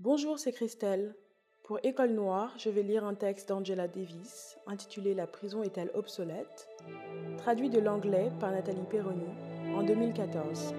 Bonjour, c'est Christelle. Pour École Noire, je vais lire un texte d'Angela Davis intitulé La prison est-elle obsolète? Traduit de l'anglais par Nathalie Perroni en 2014.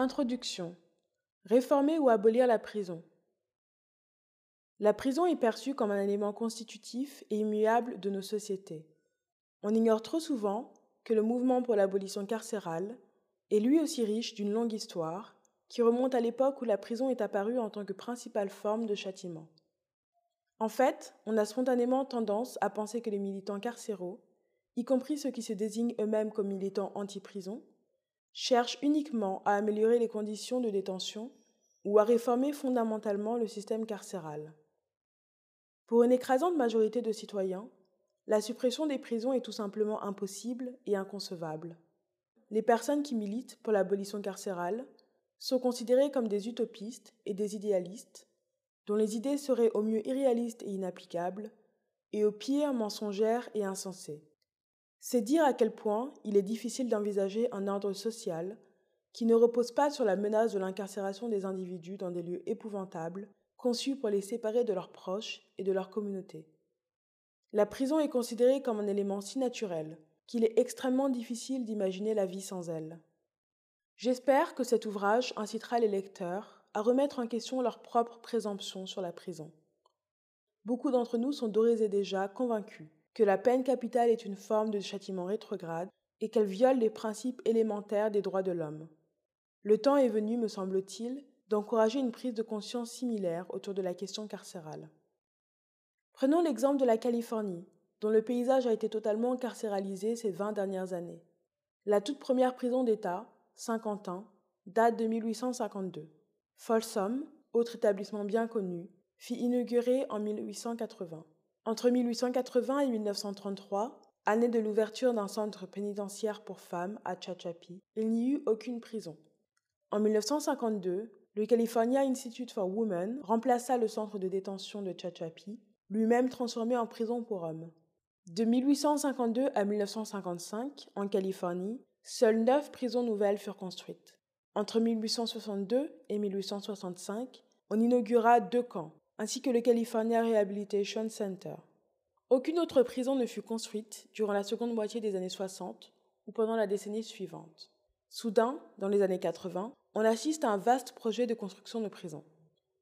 Introduction. Réformer ou abolir la prison. La prison est perçue comme un élément constitutif et immuable de nos sociétés. On ignore trop souvent que le mouvement pour l'abolition carcérale est lui aussi riche d'une longue histoire qui remonte à l'époque où la prison est apparue en tant que principale forme de châtiment. En fait, on a spontanément tendance à penser que les militants carcéraux, y compris ceux qui se désignent eux-mêmes comme militants anti-prison, cherche uniquement à améliorer les conditions de détention ou à réformer fondamentalement le système carcéral. Pour une écrasante majorité de citoyens, la suppression des prisons est tout simplement impossible et inconcevable. Les personnes qui militent pour l'abolition carcérale sont considérées comme des utopistes et des idéalistes, dont les idées seraient au mieux irréalistes et inapplicables, et au pire mensongères et insensées. C'est dire à quel point il est difficile d'envisager un ordre social qui ne repose pas sur la menace de l'incarcération des individus dans des lieux épouvantables, conçus pour les séparer de leurs proches et de leur communauté. La prison est considérée comme un élément si naturel qu'il est extrêmement difficile d'imaginer la vie sans elle. J'espère que cet ouvrage incitera les lecteurs à remettre en question leur propre présomption sur la prison. Beaucoup d'entre nous sont d'ores et déjà convaincus que la peine capitale est une forme de châtiment rétrograde et qu'elle viole les principes élémentaires des droits de l'homme. Le temps est venu, me semble-t-il, d'encourager une prise de conscience similaire autour de la question carcérale. Prenons l'exemple de la Californie, dont le paysage a été totalement carcéralisé ces vingt dernières années. La toute première prison d'État, Saint-Quentin, date de 1852. Folsom, autre établissement bien connu, fit inaugurer en 1880. Entre 1880 et 1933, année de l'ouverture d'un centre pénitentiaire pour femmes à Chachapi, il n'y eut aucune prison. En 1952, le California Institute for Women remplaça le centre de détention de Chachapi, lui-même transformé en prison pour hommes. De 1852 à 1955, en Californie, seules neuf prisons nouvelles furent construites. Entre 1862 et 1865, on inaugura deux camps, ainsi que le California Rehabilitation Center. Aucune autre prison ne fut construite durant la seconde moitié des années 60 ou pendant la décennie suivante. Soudain, dans les années 80, on assiste à un vaste projet de construction de prisons.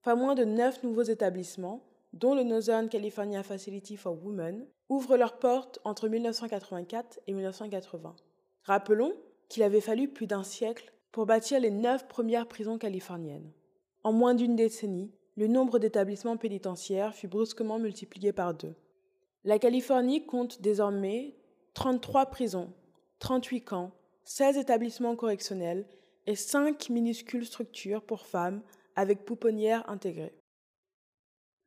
Pas moins de neuf nouveaux établissements, dont le Northern California Facility for Women, ouvrent leurs portes entre 1984 et 1980. Rappelons qu'il avait fallu plus d'un siècle pour bâtir les neuf premières prisons californiennes. En moins d'une décennie, le nombre d'établissements pénitentiaires fut brusquement multiplié par deux. La Californie compte désormais 33 prisons, 38 camps, 16 établissements correctionnels et 5 minuscules structures pour femmes avec pouponnières intégrées.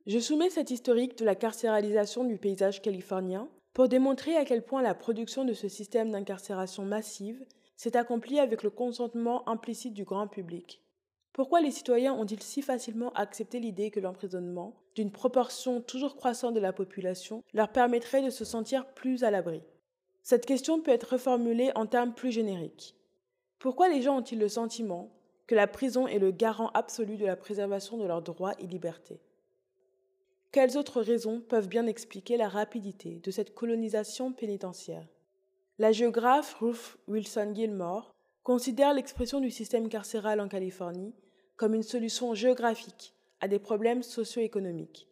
Je soumets cet historique de la carcéralisation du paysage californien pour démontrer à quel point la production de ce système d'incarcération massive s'est accomplie avec le consentement implicite du grand public. Pourquoi les citoyens ont-ils si facilement accepté l'idée que l'emprisonnement, d'une proportion toujours croissante de la population, leur permettrait de se sentir plus à l'abri? Cette question peut être reformulée en termes plus génériques. Pourquoi les gens ont-ils le sentiment que la prison est le garant absolu de la préservation de leurs droits et libertés? Quelles autres raisons peuvent bien expliquer la rapidité de cette colonisation pénitentiaire? La géographe Ruth Wilson Gilmore considère l'expression du système carcéral en Californie comme une solution géographique à des problèmes socio-économiques.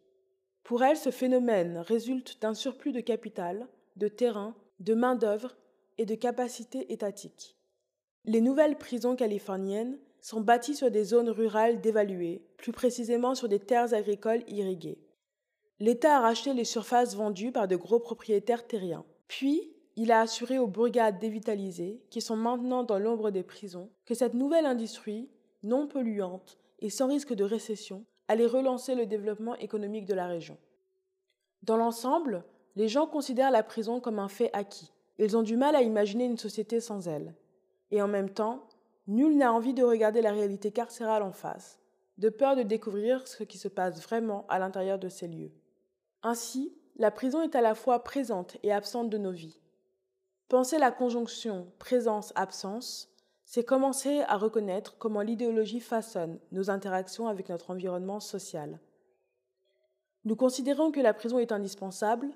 Pour elle, ce phénomène résulte d'un surplus de capital, de terrain, de main-d'œuvre et de capacités étatiques. Les nouvelles prisons californiennes sont bâties sur des zones rurales dévaluées, plus précisément sur des terres agricoles irriguées. L'État a racheté les surfaces vendues par de gros propriétaires terriens. Puis, il a assuré aux bourgades dévitalisées, qui sont maintenant dans l'ombre des prisons, que cette nouvelle industrie, non polluante et sans risque de récession, allait relancer le développement économique de la région. Dans l'ensemble, les gens considèrent la prison comme un fait acquis. Ils ont du mal à imaginer une société sans elle. Et en même temps, nul n'a envie de regarder la réalité carcérale en face, de peur de découvrir ce qui se passe vraiment à l'intérieur de ces lieux. Ainsi, la prison est à la fois présente et absente de nos vies. Penser la conjonction présence-absence, c'est commencer à reconnaître comment l'idéologie façonne nos interactions avec notre environnement social. Nous considérons que la prison est indispensable,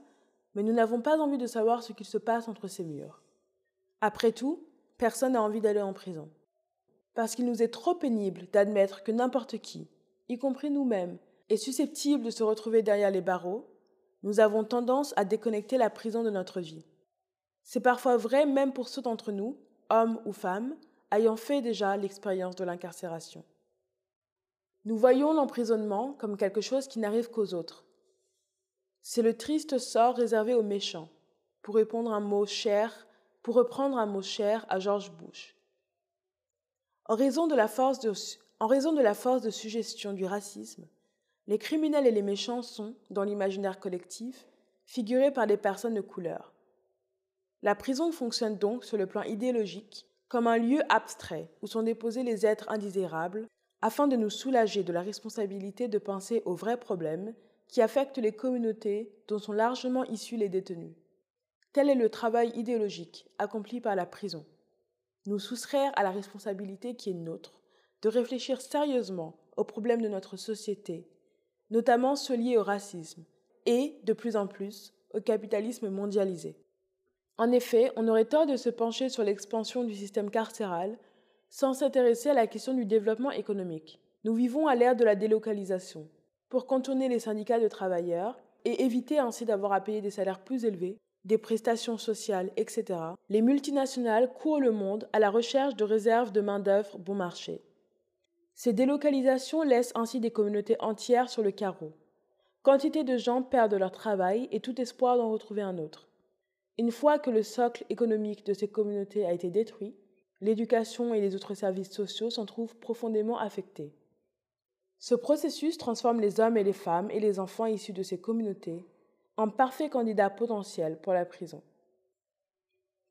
mais nous n'avons pas envie de savoir ce qu'il se passe entre ces murs. Après tout, personne n'a envie d'aller en prison. Parce qu'il nous est trop pénible d'admettre que n'importe qui, y compris nous-mêmes, est susceptible de se retrouver derrière les barreaux, nous avons tendance à déconnecter la prison de notre vie. C'est parfois vrai même pour ceux d'entre nous, hommes ou femmes, ayant fait déjà l'expérience de l'incarcération. Nous voyons l'emprisonnement comme quelque chose qui n'arrive qu'aux autres. C'est le triste sort réservé aux méchants, pour répondre un mot cher, pour reprendre un mot cher à George Bush. En raison de la force de, en raison de, la force de suggestion du racisme, les criminels et les méchants sont, dans l'imaginaire collectif, figurés par des personnes de couleur. La prison fonctionne donc sur le plan idéologique comme un lieu abstrait où sont déposés les êtres indésirables afin de nous soulager de la responsabilité de penser aux vrais problèmes qui affectent les communautés dont sont largement issus les détenus. Tel est le travail idéologique accompli par la prison. Nous soustraire à la responsabilité qui est nôtre, de réfléchir sérieusement aux problèmes de notre société, notamment ceux liés au racisme et, de plus en plus, au capitalisme mondialisé. En effet, on aurait tort de se pencher sur l'expansion du système carcéral sans s'intéresser à la question du développement économique. Nous vivons à l'ère de la délocalisation. Pour contourner les syndicats de travailleurs et éviter ainsi d'avoir à payer des salaires plus élevés, des prestations sociales, etc., les multinationales courent le monde à la recherche de réserves de main-d'œuvre bon marché. Ces délocalisations laissent ainsi des communautés entières sur le carreau. Quantité de gens perdent leur travail et tout espoir d'en retrouver un autre. Une fois que le socle économique de ces communautés a été détruit, l'éducation et les autres services sociaux s'en trouvent profondément affectés. Ce processus transforme les hommes et les femmes et les enfants issus de ces communautés en parfaits candidats potentiels pour la prison.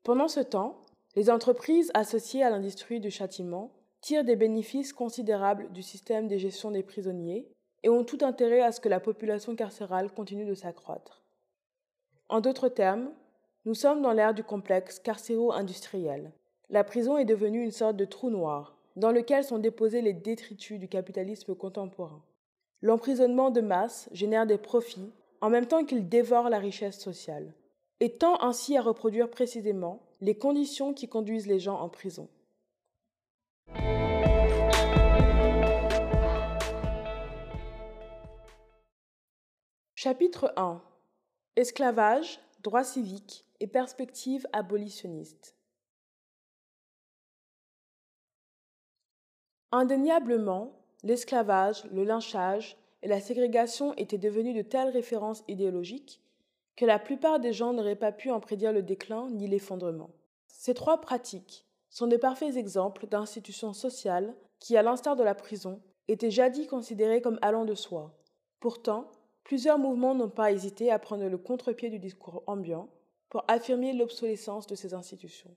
Pendant ce temps, les entreprises associées à l'industrie du châtiment tirent des bénéfices considérables du système de gestion des prisonniers et ont tout intérêt à ce que la population carcérale continue de s'accroître. En d'autres termes, nous sommes dans l'ère du complexe carcéro-industriel, la prison est devenue une sorte de trou noir, dans lequel sont déposés les détritus du capitalisme contemporain. L'emprisonnement de masse génère des profits en même temps qu'il dévore la richesse sociale, et tend ainsi à reproduire précisément les conditions qui conduisent les gens en prison. Chapitre 1 Esclavage, droits civiques perspectives abolitionnistes. Indéniablement, l'esclavage, le lynchage et la ségrégation étaient devenus de telles références idéologiques que la plupart des gens n'auraient pas pu en prédire le déclin ni l'effondrement. Ces trois pratiques sont des parfaits exemples d'institutions sociales qui, à l'instar de la prison, étaient jadis considérées comme allant de soi. Pourtant, plusieurs mouvements n'ont pas hésité à prendre le contre-pied du discours ambiant pour affirmer l'obsolescence de ces institutions.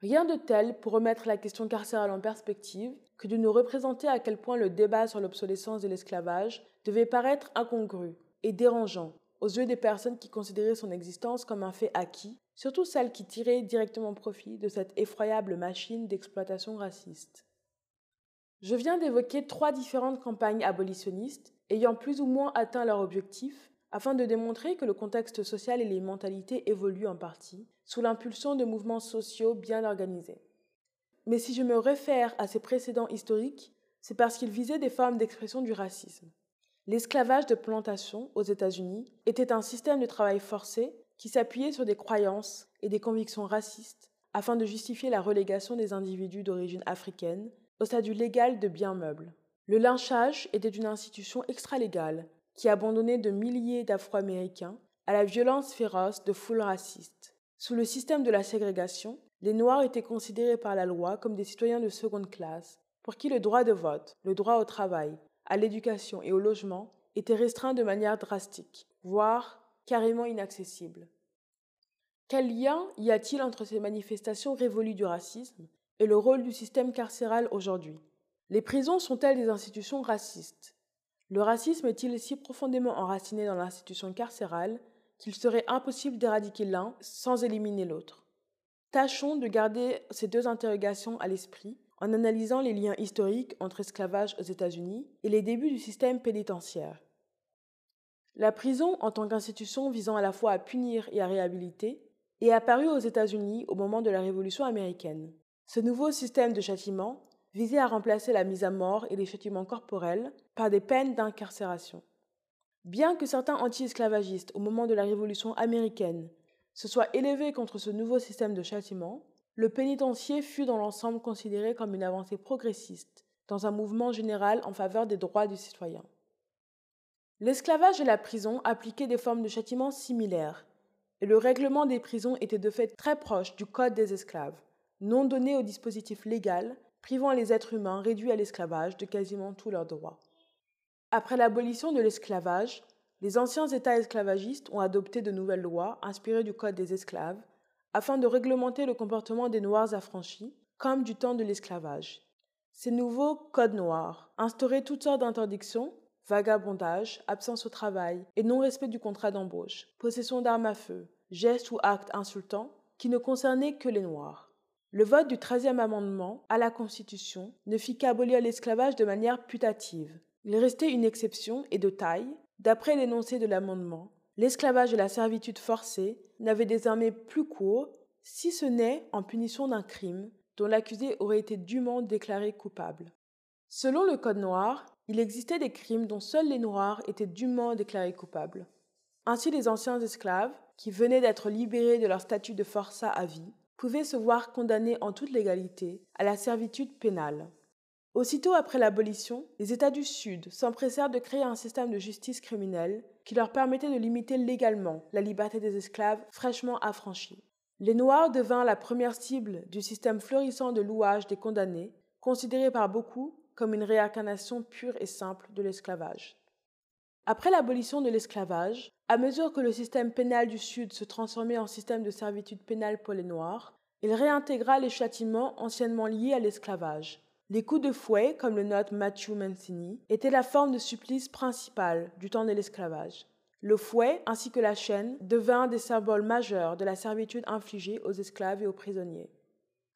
Rien de tel pour remettre la question carcérale en perspective que de nous représenter à quel point le débat sur l'obsolescence de l'esclavage devait paraître incongru et dérangeant aux yeux des personnes qui considéraient son existence comme un fait acquis, surtout celles qui tiraient directement profit de cette effroyable machine d'exploitation raciste. Je viens d'évoquer trois différentes campagnes abolitionnistes ayant plus ou moins atteint leur objectif afin de démontrer que le contexte social et les mentalités évoluent en partie, sous l'impulsion de mouvements sociaux bien organisés. Mais si je me réfère à ces précédents historiques, c'est parce qu'ils visaient des formes d'expression du racisme. L'esclavage de plantation aux États-Unis était un système de travail forcé qui s'appuyait sur des croyances et des convictions racistes afin de justifier la relégation des individus d'origine africaine au statut légal de biens meubles. Le lynchage était une institution extralégale qui abandonnait de milliers d'Afro-Américains à la violence féroce de foules racistes. Sous le système de la ségrégation, les Noirs étaient considérés par la loi comme des citoyens de seconde classe, pour qui le droit de vote, le droit au travail, à l'éducation et au logement étaient restreints de manière drastique, voire carrément inaccessible. Quel lien y a-t-il entre ces manifestations révolues du racisme et le rôle du système carcéral aujourd'hui? Les prisons sont-elles des institutions racistes? Le racisme est-il si profondément enraciné dans l'institution carcérale qu'il serait impossible d'éradiquer l'un sans éliminer l'autre? Tâchons de garder ces deux interrogations à l'esprit en analysant les liens historiques entre esclavage aux États-Unis et les débuts du système pénitentiaire. La prison, en tant qu'institution visant à la fois à punir et à réhabiliter, est apparue aux États-Unis au moment de la Révolution américaine. Ce nouveau système de châtiment visait à remplacer la mise à mort et les châtiments corporels par des peines d'incarcération. Bien que certains anti-esclavagistes au moment de la Révolution américaine se soient élevés contre ce nouveau système de châtiment, le pénitencier fut dans l'ensemble considéré comme une avancée progressiste dans un mouvement général en faveur des droits du citoyen. L'esclavage et la prison appliquaient des formes de châtiment similaires, et le règlement des prisons était de fait très proche du Code des esclaves, non donné au dispositif légal privant les êtres humains réduits à l'esclavage de quasiment tous leurs droits. Après l'abolition de l'esclavage, les anciens États esclavagistes ont adopté de nouvelles lois inspirées du Code des esclaves afin de réglementer le comportement des Noirs affranchis, comme du temps de l'esclavage. Ces nouveaux codes noirs instauraient toutes sortes d'interdictions vagabondage, absence au travail et non-respect du contrat d'embauche, possession d'armes à feu, gestes ou actes insultants qui ne concernaient que les Noirs. Le vote du 13e amendement à la Constitution ne fit qu'abolir l'esclavage de manière putative. Il restait une exception et de taille. D'après l'énoncé de l'amendement, l'esclavage et la servitude forcée n'avaient désormais plus cours, si ce n'est en punition d'un crime dont l'accusé aurait été dûment déclaré coupable. Selon le Code noir, il existait des crimes dont seuls les Noirs étaient dûment déclarés coupables. Ainsi, les anciens esclaves, qui venaient d'être libérés de leur statut de forçat à vie, pouvaient se voir condamnés en toute légalité à la servitude pénale. Aussitôt après l'abolition, les États du Sud s'empressèrent de créer un système de justice criminelle qui leur permettait de limiter légalement la liberté des esclaves fraîchement affranchis. Les Noirs devinrent la première cible du système florissant de louage des condamnés, considéré par beaucoup comme une réincarnation pure et simple de l'esclavage. Après l'abolition de l'esclavage, à mesure que le système pénal du Sud se transformait en système de servitude pénale pour les Noirs, il réintégra les châtiments anciennement liés à l'esclavage. Les coups de fouet, comme le note Matthew Mancini, étaient la forme de supplice principale du temps de l'esclavage. Le fouet ainsi que la chaîne devinrent des symboles majeurs de la servitude infligée aux esclaves et aux prisonniers.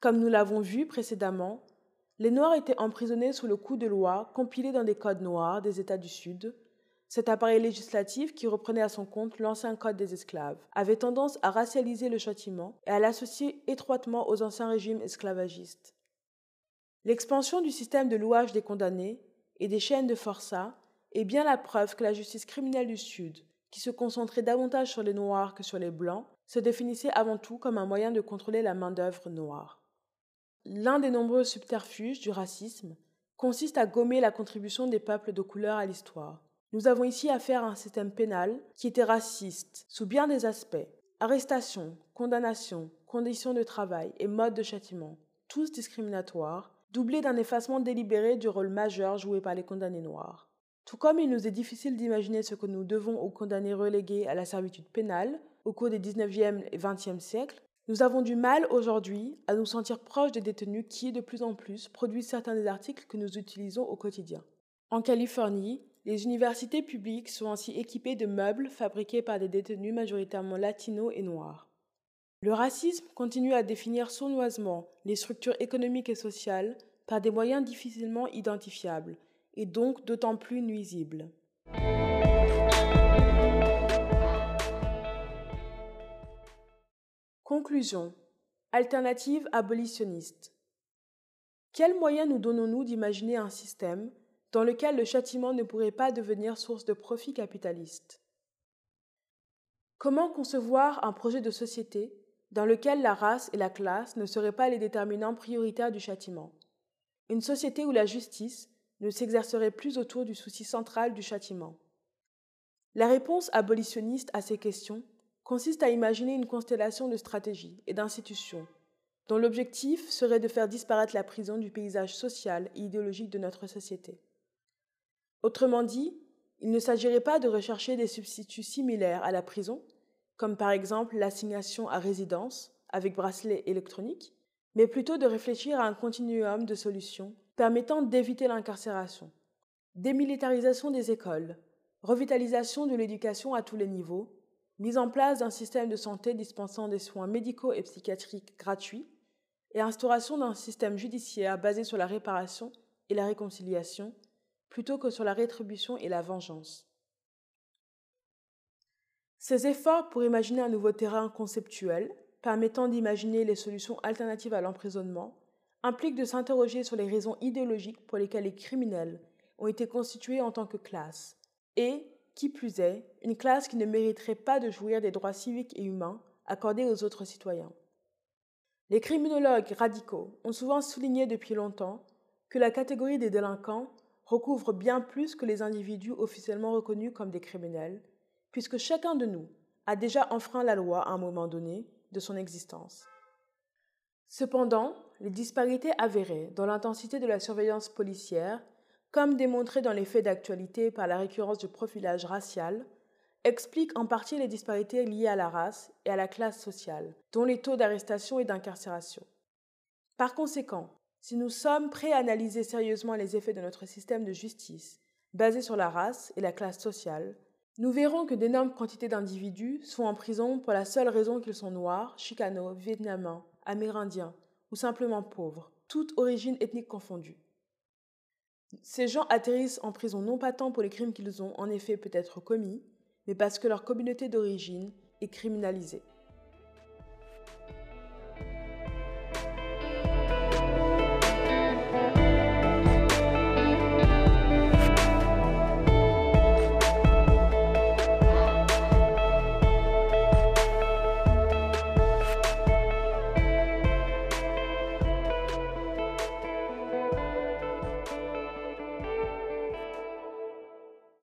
Comme nous l'avons vu précédemment, les Noirs étaient emprisonnés sous le coup de loi compilé dans des codes noirs des États du Sud. Cet appareil législatif, qui reprenait à son compte l'ancien code des esclaves, avait tendance à racialiser le châtiment et à l'associer étroitement aux anciens régimes esclavagistes. L'expansion du système de louage des condamnés et des chaînes de forçat est bien la preuve que la justice criminelle du Sud, qui se concentrait davantage sur les Noirs que sur les Blancs, se définissait avant tout comme un moyen de contrôler la main-d'œuvre noire. L'un des nombreux subterfuges du racisme consiste à gommer la contribution des peuples de couleur à l'histoire. Nous avons ici affaire à un système pénal qui était raciste sous bien des aspects. Arrestation, condamnation, conditions de travail et modes de châtiment, tous discriminatoires, doublés d'un effacement délibéré du rôle majeur joué par les condamnés noirs. Tout comme il nous est difficile d'imaginer ce que nous devons aux condamnés relégués à la servitude pénale au cours des 19e et 20e siècles, nous avons du mal aujourd'hui à nous sentir proches des détenus qui, de plus en plus, produisent certains des articles que nous utilisons au quotidien. En Californie, les universités publiques sont ainsi équipées de meubles fabriqués par des détenus majoritairement latinos et noirs. Le racisme continue à définir sournoisement les structures économiques et sociales par des moyens difficilement identifiables et donc d'autant plus nuisibles. Conclusion. Alternative abolitionniste. Quels moyens nous donnons-nous d'imaginer un système dans lequel le châtiment ne pourrait pas devenir source de profit capitaliste. Comment concevoir un projet de société dans lequel la race et la classe ne seraient pas les déterminants prioritaires du châtiment? Une société où la justice ne s'exercerait plus autour du souci central du châtiment. La réponse abolitionniste à ces questions consiste à imaginer une constellation de stratégies et d'institutions dont l'objectif serait de faire disparaître la prison du paysage social et idéologique de notre société. Autrement dit, Il ne s'agirait pas de rechercher des substituts similaires à la prison, comme par exemple l'assignation à résidence avec bracelet électronique, mais plutôt de réfléchir à un continuum de solutions permettant d'éviter l'incarcération. Démilitarisation des écoles, revitalisation de l'éducation à tous les niveaux, mise en place d'un système de santé dispensant des soins médicaux et psychiatriques gratuits, et instauration d'un système judiciaire basé sur la réparation et la réconciliation, plutôt que sur la rétribution et la vengeance. Ces efforts pour imaginer un nouveau terrain conceptuel, permettant d'imaginer les solutions alternatives à l'emprisonnement, impliquent de s'interroger sur les raisons idéologiques pour lesquelles les criminels ont été constitués en tant que classe, et, qui plus est, une classe qui ne mériterait pas de jouir des droits civiques et humains accordés aux autres citoyens. Les criminologues radicaux ont souvent souligné depuis longtemps que la catégorie des délinquants recouvre bien plus que les individus officiellement reconnus comme des criminels, puisque chacun de nous a déjà enfreint la loi à un moment donné de son existence. Cependant, les disparités avérées dans l'intensité de la surveillance policière, comme démontré dans les faits d'actualité par la récurrence du profilage racial, expliquent en partie les disparités liées à la race et à la classe sociale, dont les taux d'arrestation et d'incarcération. Par conséquent, si nous sommes prêts à analyser sérieusement les effets de notre système de justice, basé sur la race et la classe sociale, nous verrons que d'énormes quantités d'individus sont en prison pour la seule raison qu'ils sont noirs, chicanos, vietnamiens, amérindiens ou simplement pauvres, toute origine ethnique confondue. Ces gens atterrissent en prison non pas tant pour les crimes qu'ils ont en effet peut-être commis, mais parce que leur communauté d'origine est criminalisée.